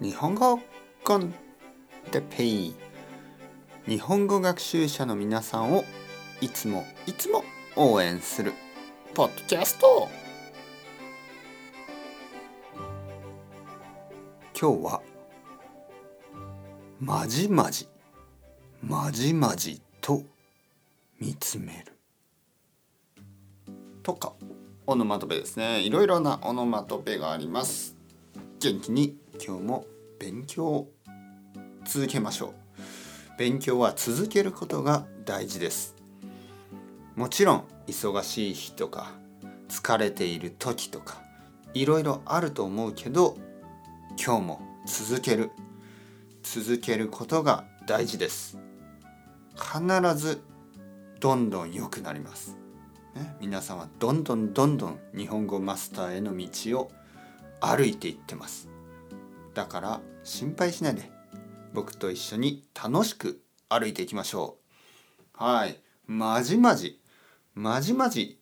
日本語コンテペイ日本語学習者の皆さんをいつもいつも応援するポッドキャスト。今日はまじまじまじまじと見つめる。とかオノマトペですね。いろいろなオノマトペがあります。元気に。今日も勉強を続けましょう勉強は続けることが大事です。もちろん忙しい日とか疲れている時とかいろいろあると思うけど今日も続ける。続けることが大事です。必ずどんどん良くなります。ね、皆さんはどんどんどんどん日本語マスターへの道を歩いていってます。だから心配しないで。僕と一緒に楽しく歩いていきましょう。はい。まじまじ。まじまじ。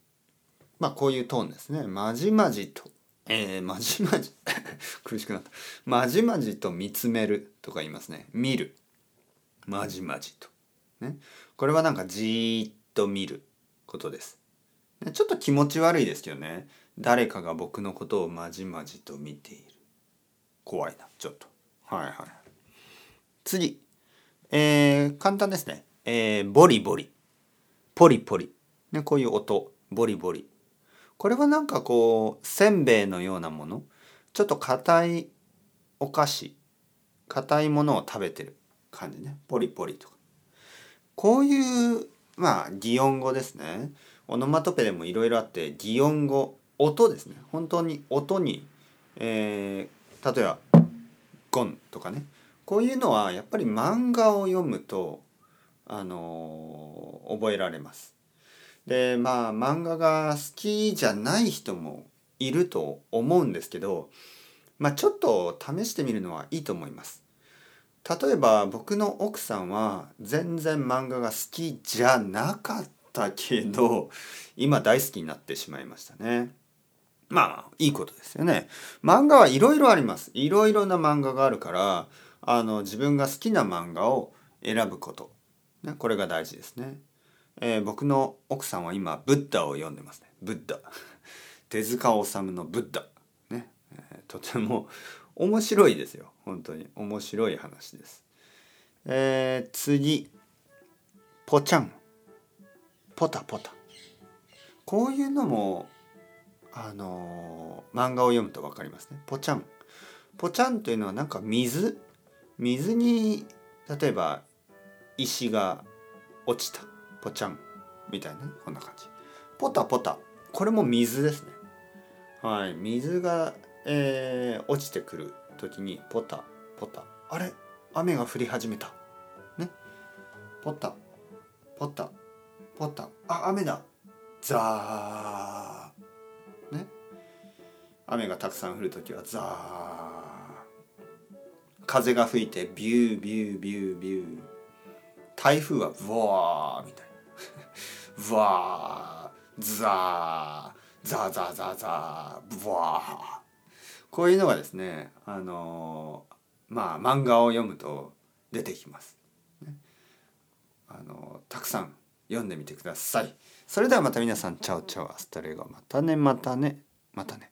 まあこういうトーンですね。まじまじとえー、まじまじ。苦しくなった。まじまじと見つめるとか言いますね。見る。まじまじと。ね。これはなんかじーっと見ることです。ちょっと気持ち悪いですけどね。誰かが僕のことをまじまじと見ている。怖いなちょっと。はいはい。次。えー、簡単ですね。えー、ボリボリ。ポリポリ。ねこういう音。ボリボリ。これはなんかこうせんべいのようなもの。ちょっと硬いお菓子。硬いものを食べてる感じね。ポリポリとか。こういうまあ擬音語ですね。オノマトペでもいろいろあって擬音語。音ですね。本当に音に、えー、例えば「ゴン」とかねこういうのはやっぱり漫画を読むと、あのー、覚えられます。でまあ漫画が好きじゃない人もいると思うんですけど、まあ、ちょっと試してみるのはいいと思います。例えば僕の奥さんは全然漫画が好きじゃなかったったけど今大好きになってしまいましたね。まあいいことですよね。漫画はいろいろあります。いろいろな漫画があるからあの自分が好きな漫画を選ぶこと、ね、これが大事ですね。えー、僕の奥さんは今ブッダを読んでますね。ブッダ。手塚治虫のブッダ。ね、えー、とても面白いですよ。本当に面白い話です。えー、次。ぽちゃん。ポタポタこういうのもあの、漫画を読むと分かりますね。ポチャン。ポチャンというのはなんか水？水に例えば石が落ちた。ポチャンみたいなこんな感じ。ポタポタ。これも水ですね。はい。水が、えー、落ちてくる時にポタポタ。あれ？雨が降り始めた。ね？ポタポタポタ。あ雨だ。ザー雨がたくさん降る時はザー風が吹いてビュービュービュービュー台風はブワーみたいなブワーザーザーザーザーザーブワーこういうのがですねあのーまあ漫画を読むと出てきます。ね、あのーたくさん読んでみてください。それではまた皆さん、 Ciao ciao、hasta luego、またね、またね、またね。